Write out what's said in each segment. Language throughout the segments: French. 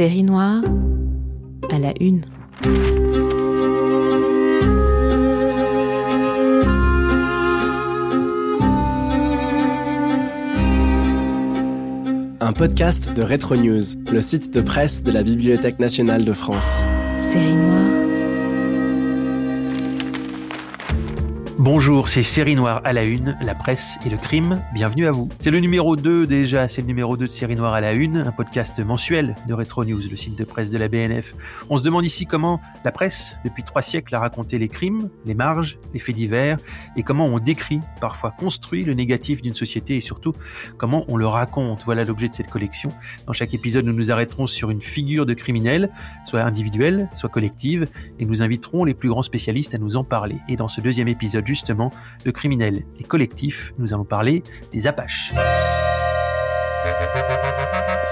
Série noire à la une. Un podcast de Retro News, le site de presse de la Bibliothèque nationale de France. Série noire Bonjour, c'est Série Noire à la Une, la presse et le crime. Bienvenue à vous. C'est le numéro 2 déjà, c'est le numéro 2 de Série Noire à la Une, un podcast mensuel de Retro News, le site de presse de la BNF. On se demande ici comment la presse, depuis trois siècles, a raconté les crimes, les marges, les faits divers, et comment on décrit, parfois construit le négatif d'une société, et surtout comment on le raconte. Voilà l'objet de cette collection. Dans chaque épisode, nous nous arrêterons sur une figure de criminel, soit individuelle, soit collective, et nous inviterons les plus grands spécialistes à nous en parler. Et dans ce deuxième épisode, justement, le criminel et collectif, nous allons parler des Apaches.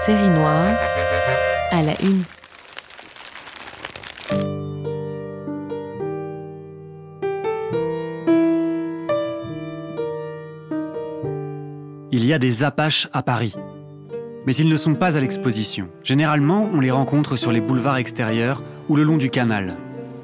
Série noire à la une. Il y a des Apaches à Paris. Mais ils ne sont pas à l'exposition. Généralement, on les rencontre sur les boulevards extérieurs ou le long du canal.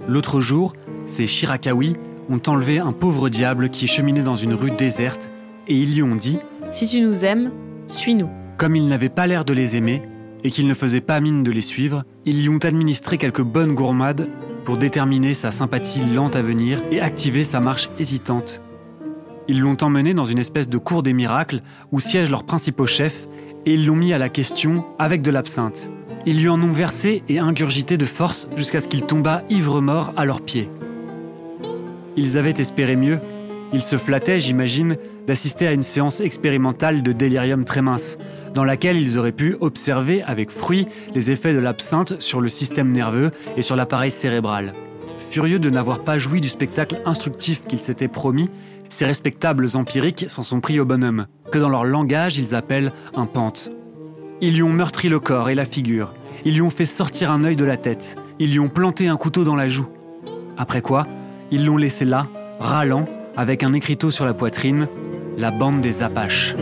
L'autre jour, ces Chirakawi ont enlevé un pauvre diable qui cheminait dans une rue déserte et ils lui ont dit Si tu nous aimes, suis-nous. Comme ils n'avaient pas l'air de les aimer et qu'ils ne faisaient pas mine de les suivre, ils lui ont administré quelques bonnes gourmades pour déterminer sa sympathie lente à venir et activer sa marche hésitante. Ils l'ont emmené dans une espèce de cour des miracles où siègent leurs principaux chefs et ils l'ont mis à la question avec de l'absinthe. Ils lui en ont versé et ingurgité de force jusqu'à ce qu'il tombât ivre-mort à leurs pieds. Ils avaient espéré mieux. Ils se flattaient, j'imagine, d'assister à une séance expérimentale de délirium très mince, dans laquelle ils auraient pu observer avec fruit les effets de l'absinthe sur le système nerveux et sur l'appareil cérébral. Furieux de n'avoir pas joui du spectacle instructif qu'ils s'étaient promis, ces respectables empiriques s'en sont pris au bonhomme, que dans leur langage ils appellent un pente. Ils lui ont meurtri le corps et la figure, ils lui ont fait sortir un œil de la tête, ils lui ont planté un couteau dans la joue. Après quoi, ils l'ont laissé là, râlant, avec un écriteau sur la poitrine, la bande des Apaches.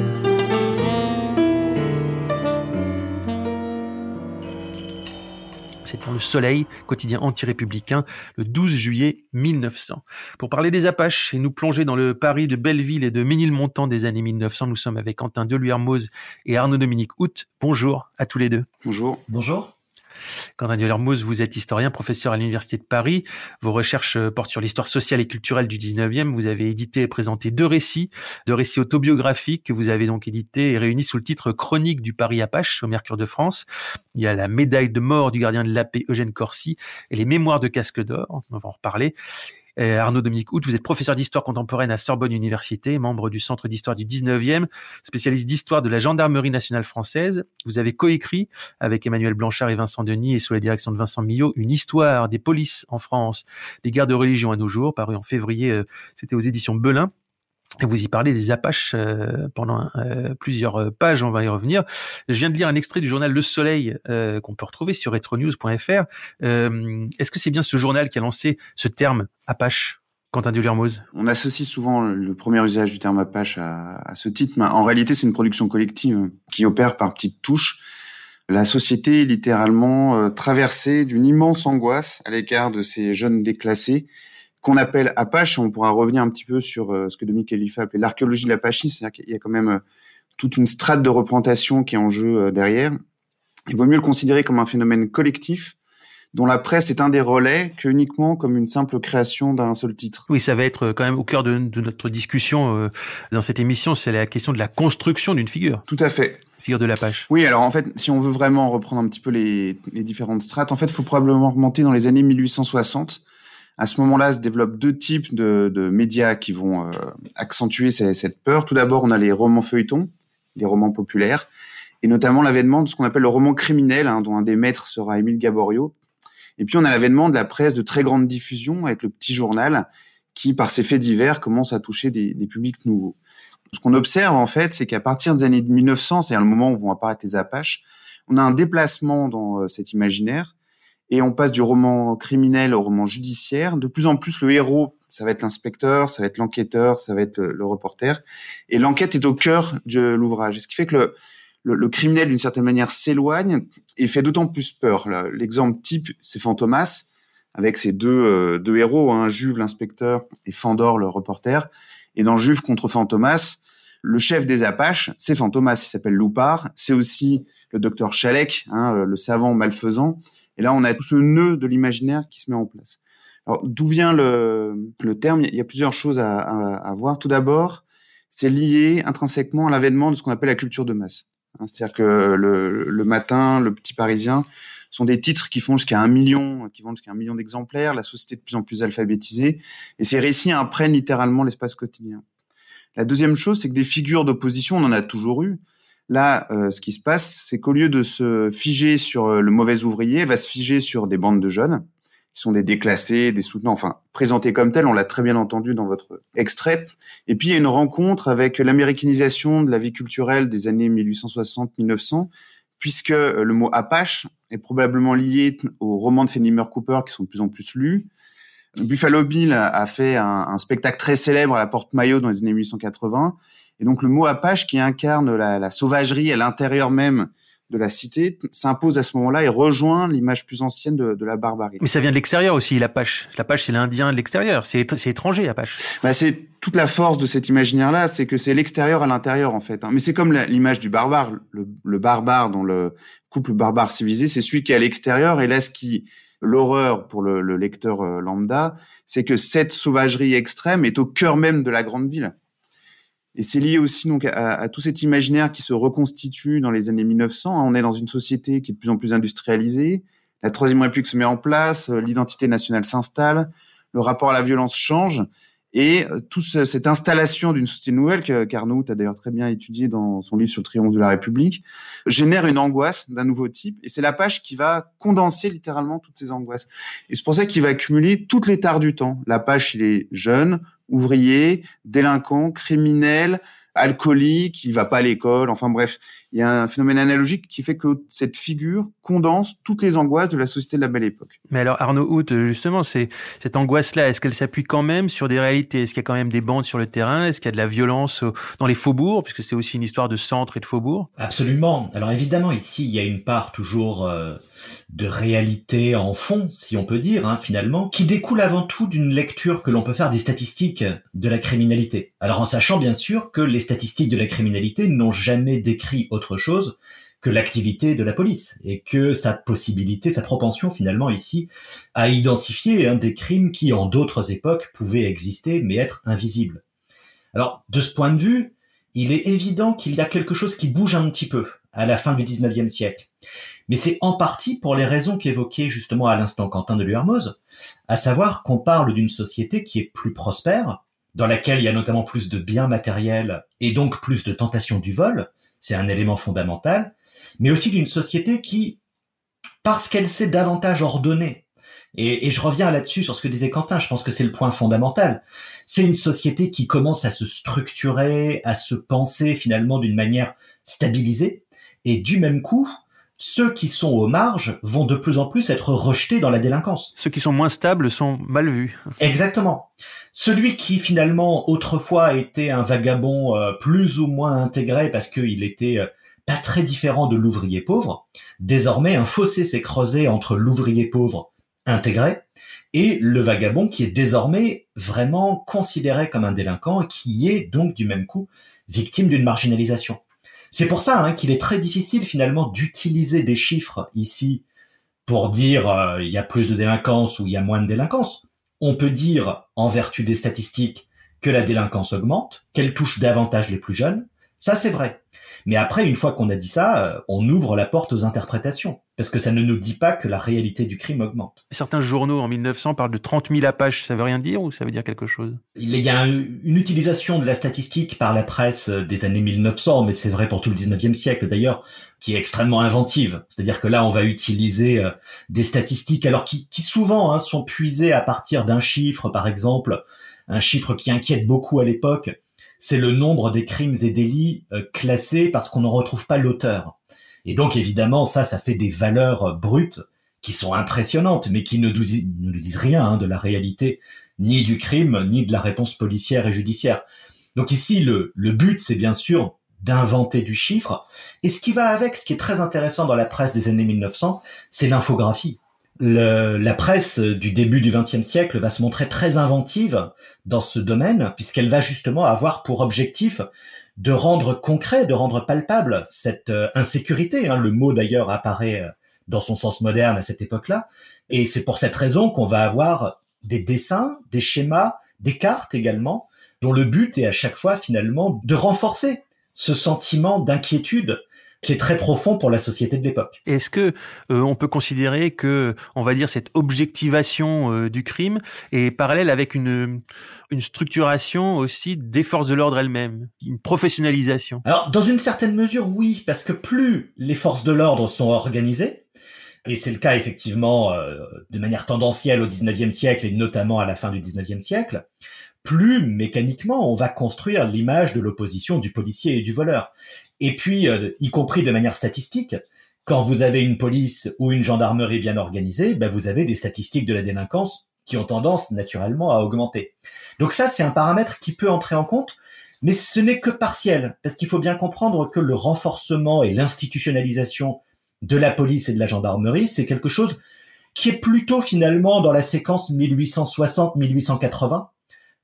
C'est dans Le Soleil, quotidien anti-républicain, le 12 juillet 1900. Pour parler des Apaches et nous plonger dans le Paris de Belleville et de Ménilmontant des années 1900, nous sommes avec Quentin Deluermoz et Arnaud-Dominique Hout. Bonjour à tous les deux. Bonjour. Bonjour. Quentin Delermoz, vous êtes historien, professeur à l'Université de Paris. Vos recherches portent sur l'histoire sociale et culturelle du 19e. Vous avez édité et présenté deux récits, deux récits autobiographiques que vous avez donc édités et réunis sous le titre Chronique du Paris Apache au Mercure de France. Il y a la médaille de mort du gardien de la paix Eugène Corsi et les mémoires de casque d'or. On va en reparler. Euh, Arnaud Dominique Hout, vous êtes professeur d'histoire contemporaine à Sorbonne Université, membre du Centre d'histoire du 19e, spécialiste d'histoire de la Gendarmerie nationale française. Vous avez coécrit avec Emmanuel Blanchard et Vincent Denis et sous la direction de Vincent Millot une histoire des polices en France, des guerres de religion à nos jours, paru en février, euh, c'était aux éditions Belin. Vous y parlez des Apaches euh, pendant euh, plusieurs pages, on va y revenir. Je viens de lire un extrait du journal Le Soleil euh, qu'on peut retrouver sur retronews.fr. Euh, Est-ce que c'est bien ce journal qui a lancé ce terme Apache Quentin Delermoz On associe souvent le premier usage du terme Apache à, à ce titre, mais en réalité, c'est une production collective qui opère par petites touches. La société est littéralement euh, traversée d'une immense angoisse à l'écart de ces jeunes déclassés qu'on appelle Apache. On pourra revenir un petit peu sur euh, ce que Dominique Khalifa appelait l'archéologie de l'Apache, c'est-à-dire qu'il y a quand même euh, toute une strate de représentation qui est en jeu euh, derrière. Il vaut mieux le considérer comme un phénomène collectif dont la presse est un des relais, que uniquement comme une simple création d'un seul titre. Oui, ça va être quand même au cœur de, notre discussion euh, dans cette émission, c'est la question de la construction d'une figure. Tout à fait. Figure de l'Apache. Oui, alors en fait, si on veut vraiment reprendre un petit peu les, les différentes strates, en fait, il faut probablement remonter dans les années 1860. À ce moment-là, se développent deux types de, de médias qui vont euh, accentuer cette, peur. Tout d'abord, on a les romans feuilletons, les romans populaires, et notamment l'avènement de ce qu'on appelle le roman criminel, hein, dont un des maîtres sera Émile Gaborio, et puis on a l'avènement de la presse de très grande diffusion avec le petit journal qui, par ses faits divers, commence à toucher des, des publics nouveaux. Ce qu'on observe en fait, c'est qu'à partir des années 1900, c'est-à-dire le moment où vont apparaître les Apaches, on a un déplacement dans euh, cet imaginaire et on passe du roman criminel au roman judiciaire. De plus en plus, le héros, ça va être l'inspecteur, ça va être l'enquêteur, ça va être le, reporter, et l'enquête est au cœur de l'ouvrage. Ce qui fait que le, le, le criminel, d'une certaine manière, s'éloigne et fait d'autant plus peur. L'exemple type, c'est Fantomas, avec ses deux, euh, deux héros, hein, Juve, l'inspecteur, et Fandor, le reporter. Et dans Juve contre Fantomas, le chef des Apaches, c'est Fantomas, il s'appelle Loupard. C'est aussi le docteur Chalek, hein, le savant malfaisant. Et là, on a tout ce nœud de l'imaginaire qui se met en place. Alors, d'où vient le, le terme? Il y a plusieurs choses à, à, à voir. Tout d'abord, c'est lié intrinsèquement à l'avènement de ce qu'on appelle la culture de masse. Hein, c'est-à-dire que le, le, matin, le petit Parisien sont des titres qui font jusqu'à un million, qui vendent jusqu'à un million d'exemplaires. La société est de plus en plus alphabétisée, et ces récits imprègnent littéralement l'espace quotidien. La deuxième chose, c'est que des figures d'opposition, on en a toujours eu. Là, euh, ce qui se passe, c'est qu'au lieu de se figer sur euh, le mauvais ouvrier, elle va se figer sur des bandes de jeunes qui sont des déclassés, des soutenants, enfin présentés comme tels, on l'a très bien entendu dans votre extrait. Et puis il y a une rencontre avec l'américanisation de la vie culturelle des années 1860-1900, puisque euh, le mot Apache est probablement lié aux romans de Fenimore Cooper qui sont de plus en plus lus. Buffalo Bill a, fait un, un, spectacle très célèbre à la Porte Maillot dans les années 1880. Et donc le mot Apache qui incarne la, la sauvagerie à l'intérieur même de la cité s'impose à ce moment-là et rejoint l'image plus ancienne de, de, la barbarie. Mais ça vient de l'extérieur aussi, l'Apache. L'Apache, c'est l'Indien de l'extérieur. C'est étranger, l'Apache. Bah, c'est toute la force de cet imaginaire-là, c'est que c'est l'extérieur à l'intérieur, en fait. Hein. Mais c'est comme l'image du barbare. Le, le, barbare dans le couple barbare civilisé, c'est celui qui est à l'extérieur. Et là, ce qui l'horreur pour le, le lecteur euh, lambda, c'est que cette sauvagerie extrême est au cœur même de la grande ville. Et c'est lié aussi donc à, tout cet imaginaire qui se reconstitue dans les années 1900. On est dans une société qui est de plus en plus industrialisée. La troisième république se met en place, euh, l'identité nationale s'installe, le rapport à la violence change, et euh, toute cette installation d'une société nouvelle que Carnot a d'ailleurs très bien étudié dans son livre sur le triomphe de la République génère une angoisse d'un nouveau type. Et c'est la page qui va condenser littéralement toutes ces angoisses. Et c'est pour ça qu'il va accumuler toutes les tares du temps. La page, il est jeune, ouvrier, délinquant, criminel, alcoolique, il va pas à l'école, enfin bref, il y a un phénomène analogique qui fait que cette figure condense toutes les angoisses de la société de la belle époque. Mais alors Arnaud Hout, justement, c'est cette angoisse-là, est-ce qu'elle s'appuie quand même sur des réalités? Est-ce qu'il y a quand même des bandes sur le terrain? Est-ce qu'il y a de la violence dans les faubourgs, puisque c'est aussi une histoire de centre et de faubourg Absolument. Alors évidemment, ici, il y a une part toujours euh, de réalité en fond, si on peut dire, hein, finalement, qui découle avant tout d'une lecture que l'on peut faire des statistiques de la criminalité. Alors en sachant bien sûr que les statistiques de la criminalité n'ont jamais décrit autre chose que l'activité de la police et que sa possibilité, sa propension finalement ici à identifier un des crimes qui en d'autres époques pouvaient exister mais être invisibles. Alors de ce point de vue, il est évident qu'il y a quelque chose qui bouge un petit peu à la fin du 19e siècle. Mais c'est en partie pour les raisons qu'évoquait justement à l'instant Quentin de Luermoz, à savoir qu'on parle d'une société qui est plus prospère, dans laquelle il y a notamment plus de biens matériels et donc plus de tentations du vol, c'est un élément fondamental, mais aussi d'une société qui, parce qu'elle s'est davantage ordonnée, et, et, je reviens là-dessus sur ce que disait Quentin, je pense que c'est le point fondamental, c'est une société qui commence à se structurer, à se penser finalement d'une manière stabilisée, et du même coup, ceux qui sont aux marges vont de plus en plus être rejetés dans la délinquance. Ceux qui sont moins stables sont mal vus. Exactement. Celui qui finalement autrefois était un vagabond euh, plus ou moins intégré parce qu'il était euh, pas très différent de l'ouvrier pauvre, désormais un fossé s'est creusé entre l'ouvrier pauvre intégré et le vagabond qui est désormais vraiment considéré comme un délinquant et qui est donc du même coup victime d'une marginalisation. C'est pour ça hein, qu'il est très difficile finalement d'utiliser des chiffres ici pour dire euh, il y a plus de délinquance ou il y a moins de délinquance. On peut dire, en vertu des statistiques, que la délinquance augmente, qu'elle touche davantage les plus jeunes. Ça, c'est vrai. Mais après, une fois qu'on a dit ça, euh, on ouvre la porte aux interprétations. Parce que ça ne nous dit pas que la réalité du crime augmente. Certains journaux en 1900 parlent de 30 000 apaches. Ça veut rien dire ou ça veut dire quelque chose? Il y a une utilisation de la statistique par la presse des années 1900, mais c'est vrai pour tout le 19e siècle d'ailleurs, qui est extrêmement inventive. C'est-à-dire que là, on va utiliser euh, des statistiques, alors qui, qui souvent hein, sont puisées à partir d'un chiffre, par exemple, un chiffre qui inquiète beaucoup à l'époque, c'est le nombre des crimes et délits euh, classés parce qu'on n'en retrouve pas l'auteur. Et donc évidemment, ça, ça fait des valeurs euh, brutes qui sont impressionnantes, mais qui ne nous, ne disent rien hein, de la réalité, ni du crime, ni de la réponse policière et judiciaire. Donc ici, le, le but, c'est bien sûr d'inventer du chiffre. Et ce qui va avec, ce qui est très intéressant dans la presse des années 1900, c'est l'infographie la presse du début du XXe siècle va se montrer très inventive dans ce domaine, puisqu'elle va justement avoir pour objectif de rendre concret, de rendre palpable cette euh, insécurité. Hein. Le mot d'ailleurs apparaît euh, dans son sens moderne à cette époque-là. Et c'est pour cette raison qu'on va avoir des dessins, des schémas, des cartes également, dont le but est à chaque fois finalement de renforcer ce sentiment d'inquiétude qui est très profond pour la société de l'époque. Est-ce que euh, on peut considérer que, on va dire, cette objectivation euh, du crime est parallèle avec une une structuration aussi des forces de l'ordre elles-mêmes, une professionnalisation? Alors, dans une certaine mesure, oui, parce que plus les forces de l'ordre sont organisées, et c'est le cas effectivement euh, de manière tendancielle au 19e siècle et notamment à la fin du 19e siècle, plus mécaniquement on va construire l'image de l'opposition du policier et du voleur. Et puis, euh, y compris de manière statistique, quand vous avez une police ou une gendarmerie bien organisée, ben vous avez des statistiques de la délinquance qui ont tendance naturellement à augmenter. Donc ça, c'est un paramètre qui peut entrer en compte, mais ce n'est que partiel, parce qu'il faut bien comprendre que le renforcement et l'institutionnalisation de la police et de la gendarmerie, c'est quelque chose qui est plutôt finalement dans la séquence 1860-1880,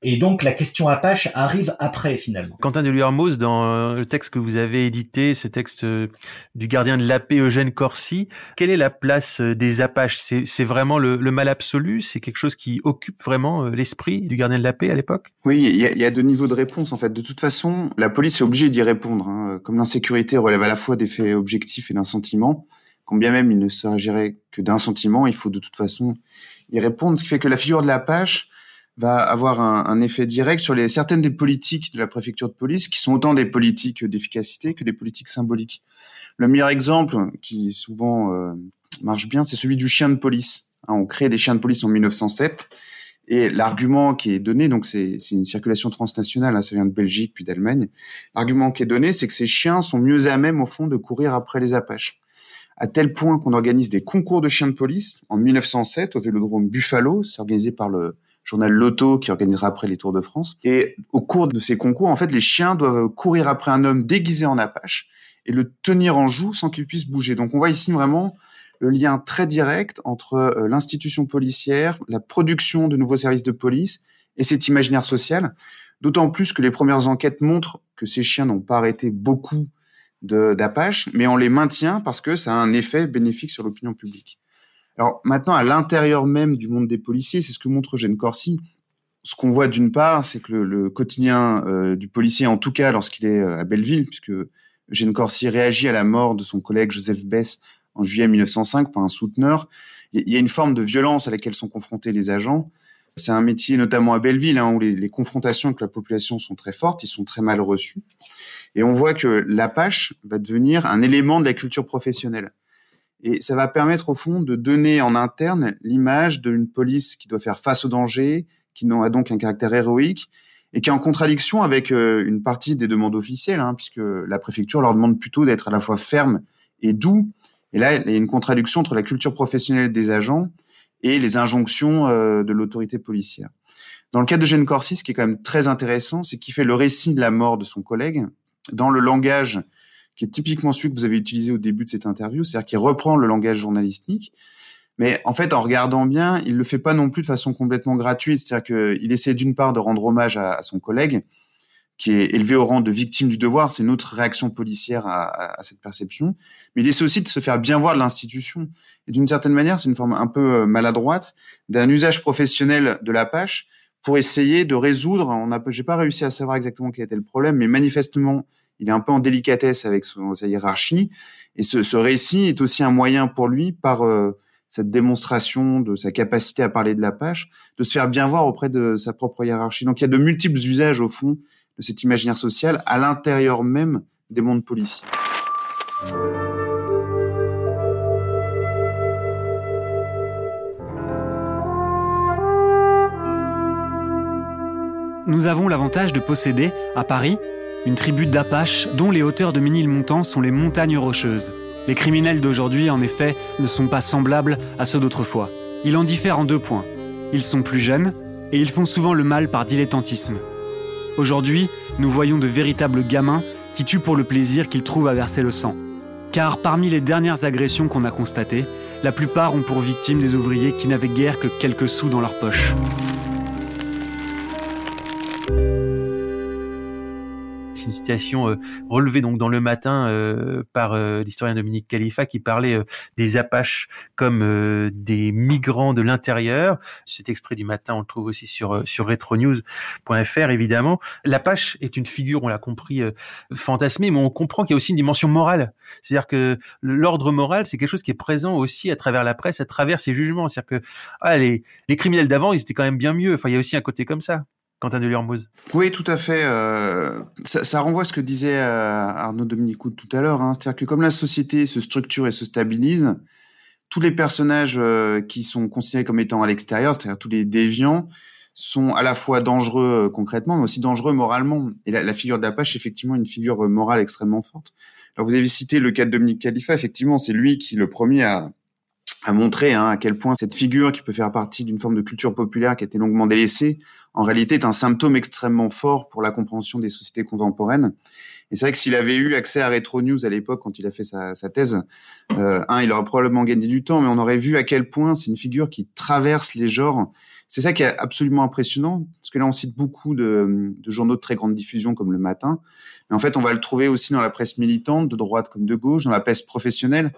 et donc la question Apache arrive après finalement. Quentin de Hermos, dans euh, le texte que vous avez édité, ce texte euh, du gardien de la paix Eugène Corsi, quelle est la place euh, des Apaches? C'est vraiment le, mal absolu? C'est quelque chose qui occupe vraiment l'esprit du gardien de la paix à l'époque? Oui, il y, a, deux niveaux de réponse en fait. De toute façon, la police est obligée d'y répondre. Hein. Comme l'insécurité relève à la fois des faits objectifs et d'un sentiment, quand bien même il ne s'agirait que d'un sentiment, il faut de toute façon y répondre. Ce qui fait que la figure de l'Apache va avoir un, un, effet direct sur les, certaines des politiques de la préfecture de police, qui sont autant des politiques d'efficacité que des politiques symboliques. Le meilleur exemple, qui souvent euh, marche bien, c'est celui du chien de police. Hein, on crée des chiens de police en 1907, et l'argument qui est donné, donc c'est une circulation transnationale, hein, ça vient de Belgique puis d'Allemagne. L'argument qui est donné, c'est que ces chiens sont mieux à même au fond de courir après les Apaches à tel point qu'on organise des concours de chiens de police en 1907 au Vélodrome Buffalo, c'est organisé par le journal Loto qui organisera après les Tours de France. Et au cours de ces concours, en fait, les chiens doivent courir après un homme déguisé en apache et le tenir en joue sans qu'il puisse bouger. Donc on voit ici vraiment le lien très direct entre euh, l'institution policière, la production de nouveaux services de police et cet imaginaire social. D'autant plus que les premières enquêtes montrent que ces chiens n'ont pas arrêté beaucoup d'apaches, mais on les maintient parce que ça a un effet bénéfique sur l'opinion publique. Alors maintenant, à l'intérieur même du monde des policiers, c'est ce que montre Eugène Corsi. Ce qu'on voit d'une part, c'est que le, quotidien euh, du policier, en tout cas lorsqu'il est euh, à Belleville, puisque Eugène Corsi réagit à la mort de son collègue Joseph Bess en juillet 1905 par un souteneur, il y a une forme de violence à laquelle sont confrontés les agents. C'est un métier, notamment à Belleville, hein, où les, confrontations avec la population sont très fortes, ils sont très mal reçus. Et on voit que l'Apache va devenir un élément de la culture professionnelle. Et ça va permettre au fond de donner en interne l'image d'une police qui doit faire face au danger, qui a donc un caractère héroïque et qui est en contradiction avec euh, une partie des demandes officielles, hein, puisque la préfecture leur demande plutôt d'être à la fois ferme et doux. Et là, il y a une contradiction entre la culture professionnelle des agents et les injonctions euh, de l'autorité policière. Dans le cas de Jeanne Corsi, ce qui est quand même très intéressant, c'est qu'il fait le récit de la mort de son collègue dans le langage qui est typiquement celui que vous avez utilisé au début de cette interview, c'est-à-dire qu'il reprend le langage journalistique, mais en fait, en regardant bien, il le fait pas non plus de façon complètement gratuite, c'est-à-dire qu'il essaie d'une part de rendre hommage à, son collègue, qui est élevé au rang de victime du devoir, c'est notre réaction policière à, cette perception, mais il essaie aussi de se faire bien voir de l'institution. Et d'une certaine manière, c'est une forme un peu maladroite d'un usage professionnel de l'Apache pour essayer de résoudre. On a, j'ai pas réussi à savoir exactement quel était le problème, mais manifestement, il est un peu en délicatesse avec son, sa hiérarchie. Et ce, récit est aussi un moyen pour lui, par euh, cette démonstration de sa capacité à parler de l'Apache, de se faire bien voir auprès de sa propre hiérarchie. Donc il y a de multiples usages au fond de cet imaginaire social à l'intérieur même des mondes policiers. nous avons l'avantage de posséder, à Paris, une tribu d'Apaches dont les hauteurs de Ménilmontant sont les montagnes rocheuses. Les criminels d'aujourd'hui, en effet, ne sont pas semblables à ceux d'autrefois. Ils en diffèrent en deux points. Ils sont plus jeunes et ils font souvent le mal par dilettantisme. Aujourd'hui, nous voyons de véritables gamins qui tuent pour le plaisir qu'ils trouvent à verser le sang. Car parmi les dernières agressions qu'on a constatées, la plupart ont pour victimes des ouvriers qui n'avaient guère que quelques sous dans leur poche. Une citation euh, relevée donc dans le matin euh, par euh, l'historien Dominique Khalifa qui parlait des Apaches comme des migrants de l'intérieur. Cet extrait du matin, on le trouve aussi sur sur évidemment. L'Apache est une figure, on l'a compris, fantasmée, mais on comprend qu'il y a aussi une dimension morale. C'est-à-dire que l'ordre moral, c'est quelque chose qui est présent aussi à travers la presse, à travers ses jugements. C'est-à-dire que ah, les, les criminels d'avant, ils étaient quand même bien mieux. Enfin, il y a aussi un côté comme ça. Quentin de Lurmouze. Oui, tout à fait. Euh, ça, renvoie à ce que disait euh, Arnaud Dominicoud tout à l'heure. Hein. C'est-à-dire que comme la société se structure et se stabilise, tous les personnages euh, qui sont considérés comme étant à l'extérieur, c'est-à-dire tous les déviants, sont à la fois dangereux concrètement, mais aussi dangereux moralement. Et la, la figure d'Apache, effectivement, une figure morale extrêmement forte. Alors vous avez cité le cas de Dominique Khalifa. Effectivement, c'est lui qui le premier a a montré hein, à quel point cette figure qui peut faire partie d'une forme de culture populaire qui a été longuement délaissée, en réalité est un symptôme extrêmement fort pour la compréhension des sociétés contemporaines. Et c'est vrai que s'il avait eu accès à Retro News à l'époque quand il a fait sa, sa thèse, euh, un, il aurait probablement gagné du temps, mais on aurait vu à quel point c'est une figure qui traverse les genres. C'est ça qui est absolument impressionnant, parce que là on cite beaucoup de, de journaux de très grande diffusion comme Le Matin, mais en fait on va le trouver aussi dans la presse militante, de droite comme de gauche, dans la presse professionnelle.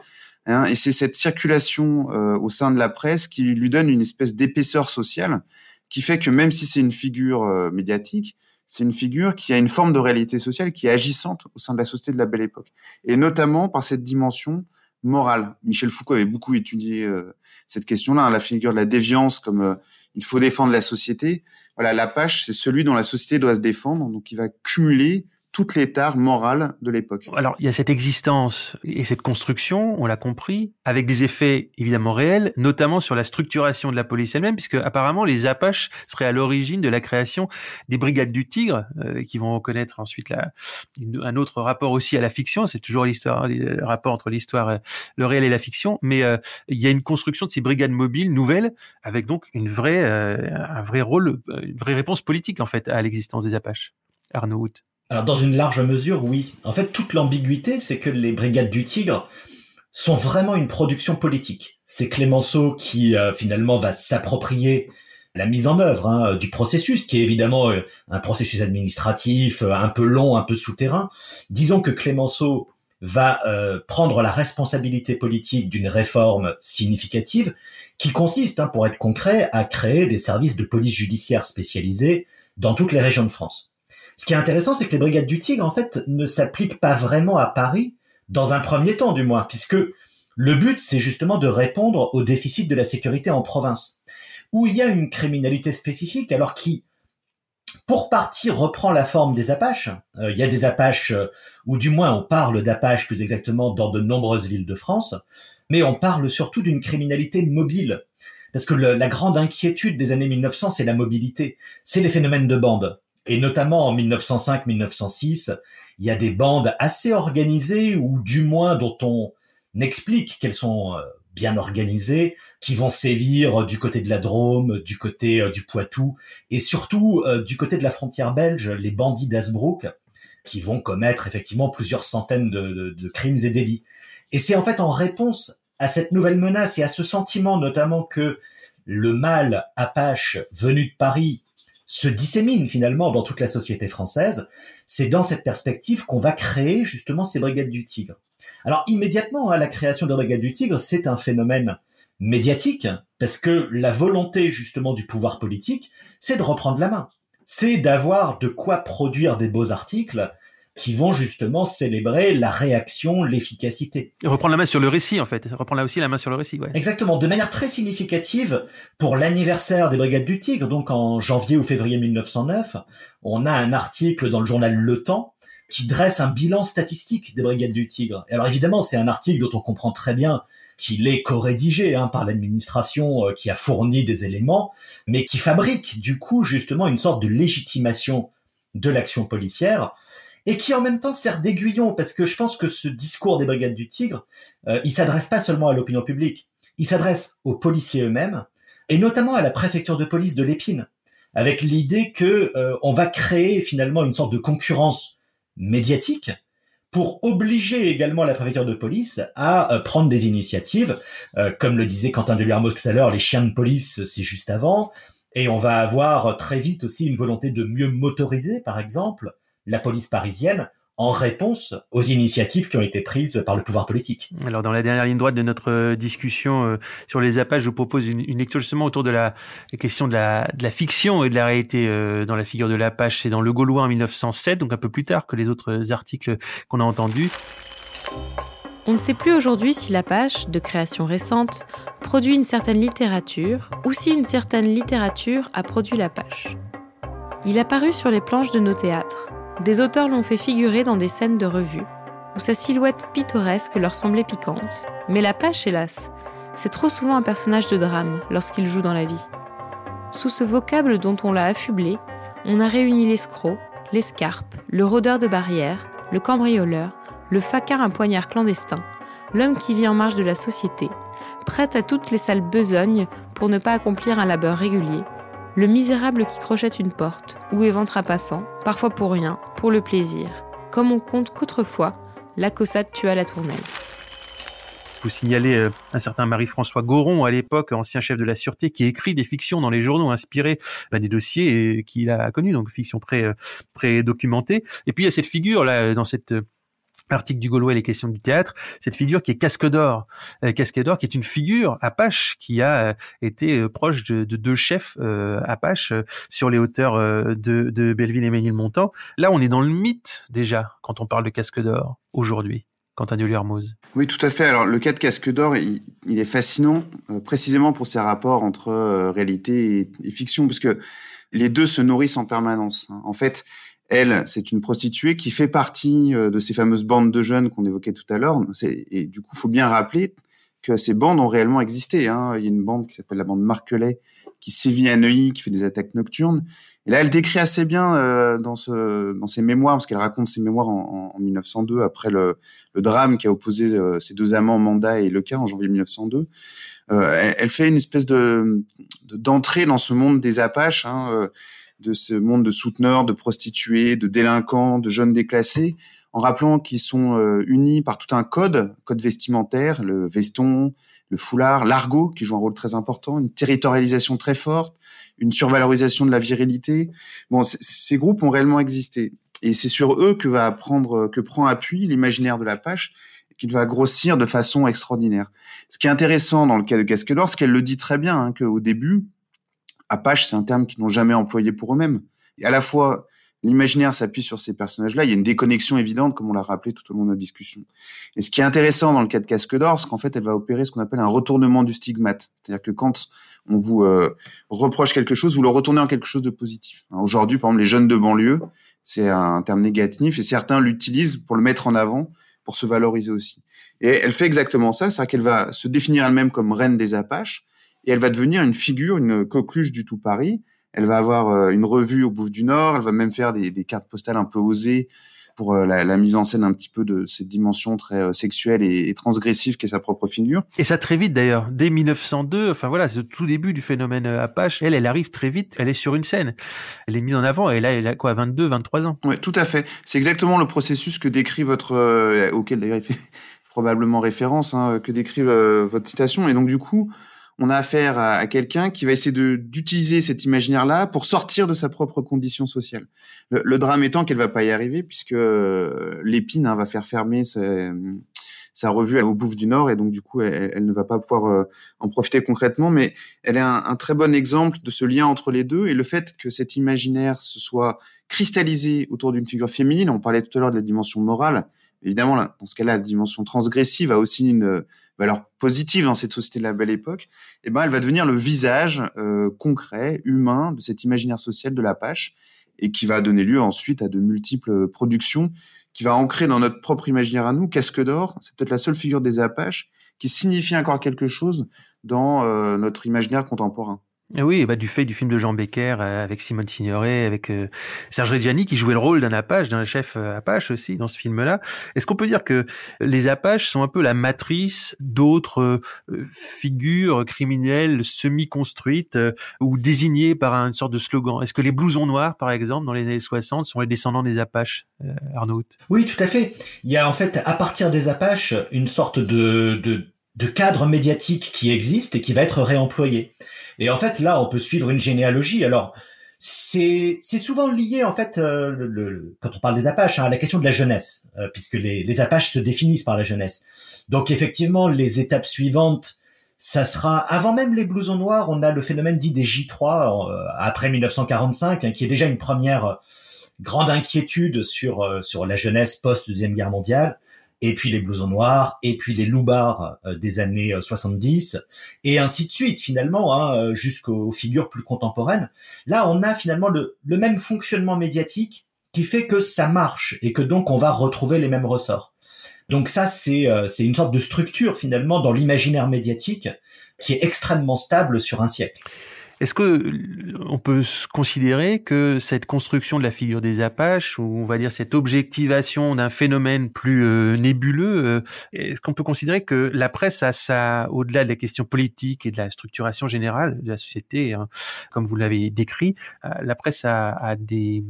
Hein, et c'est cette circulation euh, au sein de la presse qui lui donne une espèce d'épaisseur sociale, qui fait que même si c'est une figure euh, médiatique, c'est une figure qui a une forme de réalité sociale qui est agissante au sein de la société de la belle époque, et notamment par cette dimension morale. Michel Foucault avait beaucoup étudié euh, cette question-là, hein, la figure de la déviance comme il faut défendre la société. Voilà, l'Apache, c'est celui dont la société doit se défendre, donc il va cumuler toute l'état moral de l'époque. Alors, il y a cette existence et cette construction, on l'a compris, avec des effets évidemment réels, notamment sur la structuration de la police elle-même, puisque apparemment les Apaches seraient à l'origine de la création des brigades du Tigre, euh, qui vont reconnaître ensuite la, un autre rapport aussi à la fiction. C'est toujours l'histoire, le rapport entre l'histoire, euh, le réel et la fiction, mais euh, il y a une construction de ces brigades mobiles nouvelles, avec donc une vraie, un vrai rôle, une vraie réponse politique en fait à l'existence des Apaches. Arnaud alors dans une large mesure, oui. En fait, toute l'ambiguïté, c'est que les Brigades du Tigre sont vraiment une production politique. C'est Clémenceau qui euh, finalement va s'approprier la mise en œuvre hein, du processus, qui est évidemment euh, un processus administratif euh, un peu long, un peu souterrain. Disons que Clémenceau va prendre la responsabilité politique d'une réforme significative qui consiste, hein, pour être concret, à créer des services de police judiciaire spécialisés dans toutes les régions de France. Ce qui est intéressant, c'est que les brigades du Tigre, en fait, ne s'appliquent pas vraiment à Paris, dans un premier temps du moins, puisque le but, c'est justement de répondre au déficit de la sécurité en province, où il y a une criminalité spécifique, alors qui, pour partie, reprend la forme des Apaches. Euh, il y a des Apaches, euh, ou du moins on parle d'Apaches plus exactement dans de nombreuses villes de France, mais on parle surtout d'une criminalité mobile. Parce que la grande inquiétude des années 1900, c'est la mobilité, c'est les phénomènes de bande. Et notamment en 1905-1906, il y a des bandes assez organisées, ou du moins dont on explique qu'elles sont euh, bien organisées, qui vont sévir du côté de la Drôme, du côté euh, du Poitou, et surtout euh, du côté de la frontière belge, les bandits d'Asbrook, qui vont commettre effectivement plusieurs centaines de, de crimes et délits. Et c'est en fait en réponse à cette nouvelle menace et à ce sentiment notamment que le mal apache venu de Paris se dissémine finalement dans toute la société française. C'est dans cette perspective qu'on va créer justement ces brigades du Tigre. Alors immédiatement, hein, la création des brigades du Tigre, c'est un phénomène médiatique, parce que la volonté justement du pouvoir politique, c'est de reprendre la main. C'est d'avoir de quoi produire des beaux articles qui vont justement célébrer la réaction, l'efficacité. reprendre la main sur le récit, en fait. Reprendre là aussi la main sur le récit, ouais. Exactement. De manière très significative, pour l'anniversaire des Brigades du Tigre, donc en janvier ou février 1909, on a un article dans le journal Le Temps qui dresse un bilan statistique des Brigades du Tigre. alors évidemment, c'est un article dont on comprend très bien qu'il est co-rédigé hein, par l'administration euh, qui a fourni des éléments, mais qui fabrique du coup justement une sorte de légitimation de l'action policière et qui en même temps sert d'aiguillon parce que je pense que ce discours des brigades du Tigre, euh, il s'adresse pas seulement à l'opinion publique, il s'adresse aux policiers eux-mêmes et notamment à la préfecture de police de l'Épine, avec l'idée que euh, on va créer finalement une sorte de concurrence médiatique pour obliger également la préfecture de police à euh, prendre des initiatives. Euh, comme le disait Quentin Deluarmos tout à l'heure, les chiens de police, c'est juste avant. Et on va avoir très vite aussi une volonté de mieux motoriser, par exemple, la police parisienne en réponse aux initiatives qui ont été prises par le pouvoir politique. Alors, dans la dernière ligne droite de notre euh, discussion euh, sur les Apaches, je vous propose une, lecture justement autour de la, question de la, de la, fiction et de la réalité euh, dans la figure de l'Apache. C'est dans Le Gaulois en 1907, donc un peu plus tard que les autres articles qu'on a entendus. On ne sait plus aujourd'hui si l'Apache, de création récente, produit une certaine littérature ou si une certaine littérature a produit l'Apache. Il a paru sur les planches de nos théâtres des auteurs l'ont fait figurer dans des scènes de revue, où sa silhouette pittoresque leur semblait piquante. Mais la pêche, hélas, c'est trop souvent un personnage de drame lorsqu'il joue dans la vie. Sous ce vocable dont on l'a affublé, on a réuni l'escroc, l'escarpe, le rôdeur de barrière, le cambrioleur, le faquin à poignard clandestin, l'homme qui vit en marge de la société, prêt à toutes les sales besognes pour ne pas accomplir un labeur régulier, le misérable qui crochette une porte ou éventre un passant, parfois pour rien, pour le plaisir, comme on compte qu'autrefois, la cossade tua la tournelle. Vous signalez euh, un certain Marie-François Goron, à l'époque ancien chef de la sûreté, qui écrit des fictions dans les journaux inspirées bah, des dossiers qu'il a connus, donc fiction très euh, très documentée. Et puis il y a cette figure là dans cette article du Gaulois les questions du théâtre, cette figure qui est Casque d'Or. Euh, Casque d'Or qui est une figure Apache qui a euh, été euh, proche de, deux chefs Apache sur les hauteurs de, Belleville et Ménilmontant. Là, on est dans le mythe déjà quand on parle de Casque d'Or aujourd'hui. Quentin de Hermoz. Oui, tout à fait. Alors, le cas de Casque d'Or, il, est fascinant, précisément pour ses rapports entre réalité et, et, fiction, parce que les deux se nourrissent en permanence. Hein. En fait, elle, c'est une prostituée qui fait partie euh, de ces fameuses bandes de jeunes qu'on évoquait tout à l'heure. Et du coup, faut bien rappeler que ces bandes ont réellement existé. Hein. Il y a une bande qui s'appelle la bande Marquelet, qui sévit à Neuilly, qui fait des attaques nocturnes. Et là, elle décrit assez bien euh, dans, ses mémoires, parce qu'elle raconte ses mémoires en, en, 1902, après le, drame qui a opposé euh, ces deux amants, Manda et Leca, en janvier 1902. Euh, elle, fait une espèce de d'entrée dans ce monde des Apaches. Hein, de ce monde de souteneurs, de prostituées, de délinquants, de jeunes déclassés, en rappelant qu'ils sont euh, unis par tout un code, code vestimentaire, le veston, le foulard, l'argot qui joue un rôle très important, une territorialisation très forte, une survalorisation de la virilité. Bon, ces groupes ont réellement existé, et c'est sur eux que va prendre, que prend appui l'imaginaire de la Pache, qu'il va grossir de façon extraordinaire. Ce qui est intéressant dans le cas de Casque d'Or, c'est qu'elle le dit très bien, hein, qu'au début, Apache, c'est un terme qu'ils n'ont jamais employé pour eux-mêmes. Et à la fois, l'imaginaire s'appuie sur ces personnages-là. Il y a une déconnexion évidente, comme on l'a rappelé tout au long de notre discussion. Et ce qui est intéressant dans le cas de Casque d'Or, c'est qu'en fait, elle va opérer ce qu'on appelle un retournement du stigmate. C'est-à-dire que quand on vous euh, reproche quelque chose, vous le retournez en quelque chose de positif. Aujourd'hui, par exemple, les jeunes de banlieue, c'est un terme négatif et certains l'utilisent pour le mettre en avant, pour se valoriser aussi. Et elle fait exactement ça, c'est-à-dire qu'elle va se définir elle-même comme reine des Apaches, et elle va devenir une figure, une coqueluche du tout Paris. Elle va avoir euh, une revue au Bouffe du Nord, elle va même faire des, des cartes postales un peu osées pour euh, la, la, mise en scène un petit peu de cette dimension très euh, sexuelle et, et transgressive qu'est sa propre figure. Et ça très vite d'ailleurs, dès 1902, enfin voilà, c'est le tout début du phénomène Apache. Elle, elle arrive très vite, elle est sur une scène, elle est mise en avant et là, elle a quoi, 22, 23 ans. Oui, tout à fait. C'est exactement le processus que décrit votre, auquel d'ailleurs il fait probablement référence, hein, que décrit votre citation. Et donc du coup, on a affaire à, quelqu'un qui va essayer d'utiliser cet imaginaire-là pour sortir de sa propre condition sociale. Le, drame étant qu'elle va pas y arriver puisque euh, l'épine hein, va faire fermer sa, revue au Bouffe du Nord et donc du coup elle, ne va pas pouvoir euh, en profiter concrètement. Mais elle est un, un, très bon exemple de ce lien entre les deux et le fait que cet imaginaire se soit cristallisé autour d'une figure féminine. On parlait tout à l'heure de la dimension morale. Évidemment, là, dans ce cas-là, la dimension transgressive a aussi une valeur positive dans cette société de la belle époque, eh ben, elle va devenir le visage euh, concret, humain de cet imaginaire social de l'Apache et qui va donner lieu ensuite à de multiples productions qui va ancrer dans notre propre imaginaire à nous. Casque d'or, c'est peut-être la seule figure des Apaches qui signifie encore quelque chose dans euh, notre imaginaire contemporain. Oui, bah du fait du film de Jean Becker euh, avec Simone Signoret, avec euh, Serge Reggiani qui jouait le rôle d'un Apache, d'un chef euh, Apache aussi dans ce film-là. Est-ce qu'on peut dire que les Apaches sont un peu la matrice d'autres figures criminelles semi-construites ou désignées par une sorte de slogan? Est-ce que les blousons noirs, par exemple, dans les années 60, sont les descendants des Apaches, Arnaud? Oui, tout à fait. Il y a en fait, à partir des Apaches, une sorte de cadre médiatique qui existe et qui va être réemployé. Et en fait, là, on peut suivre une généalogie. Alors, c'est souvent lié en fait euh, le, quand on parle des Apaches hein, à la question de la jeunesse, euh, puisque les, les Apaches se définissent par la jeunesse. Donc effectivement, les étapes suivantes, ça sera avant même les blousons noirs, on a le phénomène dit des J3 euh, après 1945, hein, qui est déjà une première grande inquiétude sur sur la jeunesse post deuxième guerre mondiale et puis les blousons noirs, et puis les loupards euh, des années 70, euh, et ainsi de suite finalement, hein, euh, jusqu'aux figures plus contemporaines. Là, on a finalement le, le, même fonctionnement médiatique qui fait que ça marche et que donc on va retrouver les mêmes ressorts. Donc ça, c'est c'est une sorte de structure finalement dans l'imaginaire médiatique qui est extrêmement stable sur un siècle. Est-ce que on peut considérer que cette construction de la figure des Apaches, ou on va dire cette objectivation d'un phénomène plus euh, nébuleux, euh, est-ce qu'on peut considérer que la presse a ça, au-delà de la question politique et de la structuration générale de la société, hein, comme vous l'avez décrit, euh, la presse a, des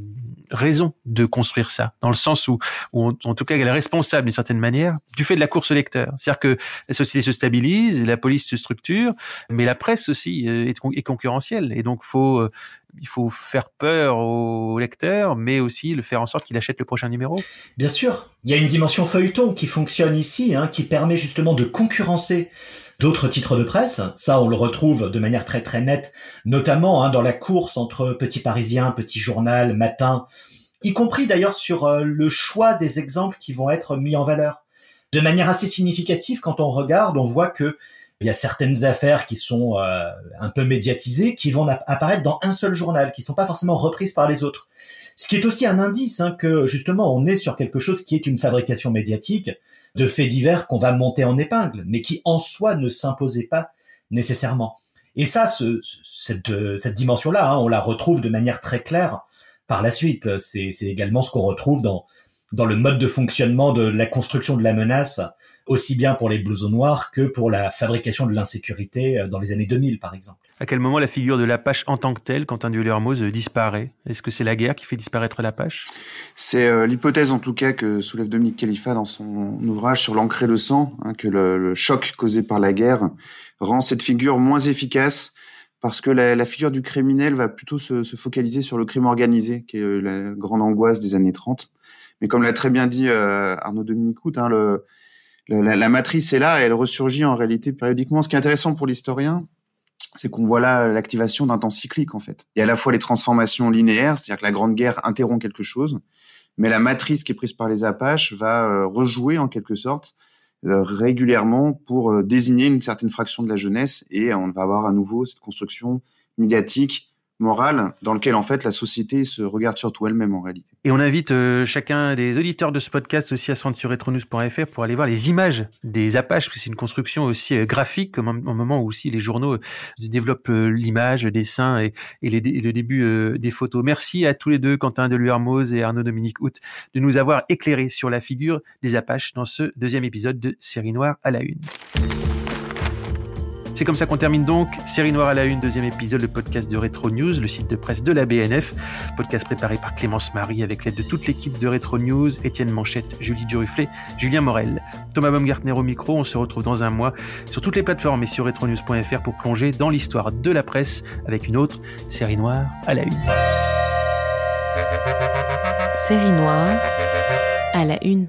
raisons de construire ça, dans le sens où, où en tout cas, elle est responsable d'une certaine manière du fait de la course au lecteur. C'est-à-dire que la société se stabilise, la police se structure, mais la presse aussi est, est concurrentielle et donc euh, il faut faire peur au lecteur, mais aussi le faire en sorte qu'il achète le prochain numéro. Bien sûr, il y a une dimension feuilleton qui fonctionne ici, hein, qui permet justement de concurrencer d'autres titres de presse. Ça, on le retrouve de manière très très nette, notamment hein, dans la course entre Petit Parisien, Petit Journal, Matin, y compris d'ailleurs sur euh, le choix des exemples qui vont être mis en valeur. De manière assez significative, quand on regarde, on voit que il y a certaines affaires qui sont euh, un peu médiatisées, qui vont apparaître dans un seul journal, qui sont pas forcément reprises par les autres. Ce qui est aussi un indice hein, que justement on est sur quelque chose qui est une fabrication médiatique de faits divers qu'on va monter en épingle, mais qui en soi ne s'imposait pas nécessairement. Et ça, ce, cette, dimension-là, hein, on la retrouve de manière très claire par la suite. C'est également ce qu'on retrouve dans le mode de fonctionnement de la construction de la menace, aussi bien pour les blousons noirs que pour la fabrication de l'insécurité euh, dans les années 2000, par exemple. À quel moment la figure de l'Apache en tant que telle, quand un duel Hermoz, disparaît? Est-ce que c'est la guerre qui fait disparaître l'Apache C'est euh, l'hypothèse en tout cas que soulève Dominique Khalifa dans son ouvrage sur l'ancré le sang, hein, que le, choc causé par la guerre rend cette figure moins efficace parce que la, figure du criminel va plutôt se, se, focaliser sur le crime organisé, qui est euh, la grande angoisse des années 30. Mais comme l'a très bien dit euh, Arnaud Dominicout, hein, le, la, la, matrice est là et elle ressurgit en réalité périodiquement. Ce qui est intéressant pour l'historien, c'est qu'on voit là l'activation d'un temps cyclique en fait. Il y a à la fois les transformations linéaires, c'est-à-dire que la Grande Guerre interrompt quelque chose, mais la matrice qui est prise par les Apaches va euh, rejouer en quelque sorte euh, régulièrement pour désigner une certaine fraction de la jeunesse et on va avoir à nouveau cette construction médiatique morale dans lequel en fait la société se regarde surtout elle-même en réalité. Et on invite euh, chacun des auditeurs de ce podcast aussi à se rendre sur retronews.fr pour aller voir les images des Apaches, parce que c'est une construction aussi euh, graphique, comme un, moment où aussi les journaux euh, développent l'image, le dessin et, et, le début des photos. Merci à tous les deux, Quentin Deluermoz et Arnaud Dominique Hout, de nous avoir éclairé sur la figure des Apaches dans ce deuxième épisode de Série Noire à la Une. C'est comme ça qu'on termine donc Série Noire à la Une, deuxième épisode, le podcast de Retro News, le site de presse de la BNF. Podcast préparé par Clémence Marie avec l'aide de toute l'équipe de Retro News, Étienne Manchette, Julie Duruflet, Julien Morel, Thomas Baumgartner au micro. On se retrouve dans un mois sur toutes les plateformes et sur retronews.fr pour plonger dans l'histoire de la presse avec une autre Série Noire à la Une. Série Noire à la Une.